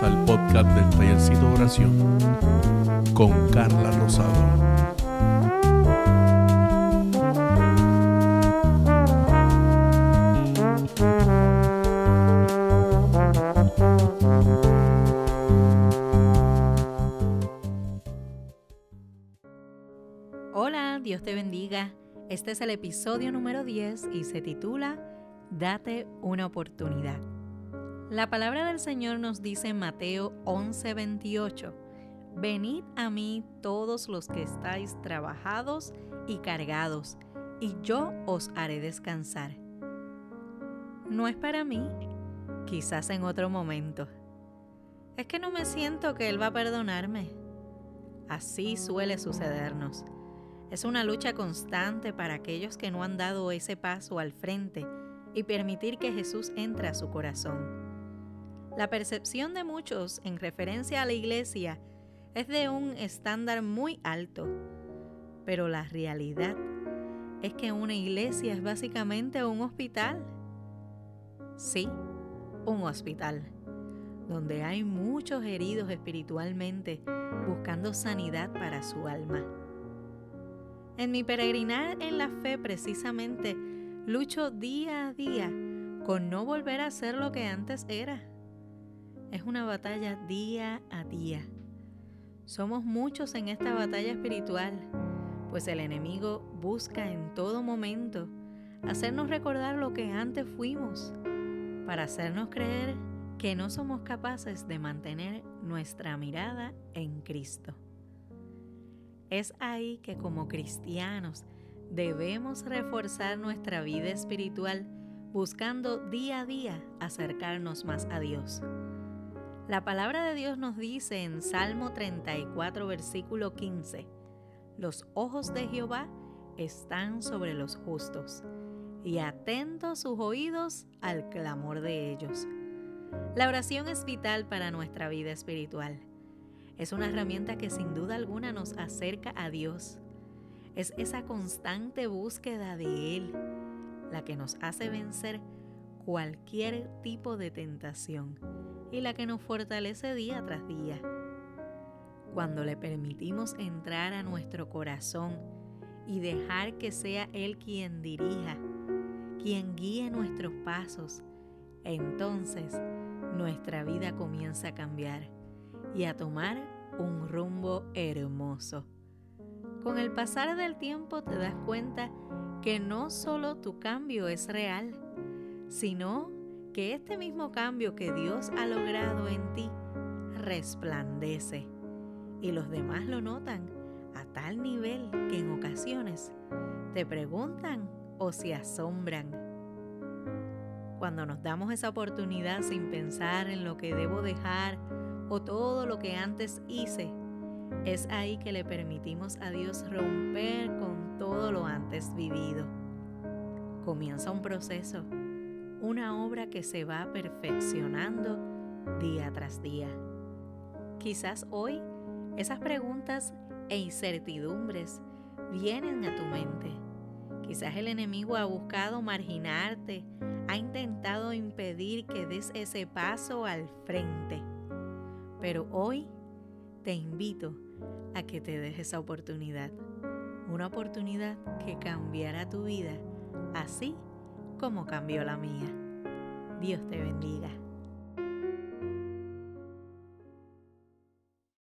Al podcast del Tallercito de Oración con Carla Rosado. Hola, Dios te bendiga. Este es el episodio número 10 y se titula Date una oportunidad. La palabra del Señor nos dice en Mateo 11:28, Venid a mí todos los que estáis trabajados y cargados, y yo os haré descansar. No es para mí, quizás en otro momento. Es que no me siento que Él va a perdonarme. Así suele sucedernos. Es una lucha constante para aquellos que no han dado ese paso al frente y permitir que Jesús entre a su corazón. La percepción de muchos en referencia a la iglesia es de un estándar muy alto, pero la realidad es que una iglesia es básicamente un hospital. Sí, un hospital, donde hay muchos heridos espiritualmente buscando sanidad para su alma. En mi peregrinar en la fe precisamente lucho día a día con no volver a ser lo que antes era es una batalla día a día. Somos muchos en esta batalla espiritual, pues el enemigo busca en todo momento hacernos recordar lo que antes fuimos, para hacernos creer que no somos capaces de mantener nuestra mirada en Cristo. Es ahí que como cristianos debemos reforzar nuestra vida espiritual buscando día a día acercarnos más a Dios la palabra de Dios nos dice en Salmo 34, versículo 15, los ojos de Jehová están sobre los justos y atentos sus oídos al clamor de ellos. La oración es vital para nuestra vida espiritual. Es una herramienta que sin duda alguna nos acerca a Dios. Es esa constante búsqueda de Él la que nos hace vencer cualquier tipo de tentación y la que nos fortalece día tras día. Cuando le permitimos entrar a nuestro corazón y dejar que sea Él quien dirija, quien guíe nuestros pasos, entonces nuestra vida comienza a cambiar y a tomar un rumbo hermoso. Con el pasar del tiempo te das cuenta que no solo tu cambio es real, sino que este mismo cambio que Dios ha logrado en ti resplandece y los demás lo notan a tal nivel que en ocasiones te preguntan o se asombran. Cuando nos damos esa oportunidad sin pensar en lo que debo dejar o todo lo que antes hice, es ahí que le permitimos a Dios romper con todo lo antes vivido. Comienza un proceso una obra que se va perfeccionando día tras día. Quizás hoy esas preguntas e incertidumbres vienen a tu mente. Quizás el enemigo ha buscado marginarte, ha intentado impedir que des ese paso al frente. Pero hoy te invito a que te des esa oportunidad. Una oportunidad que cambiará tu vida así como cambió la mía. Dios te bendiga.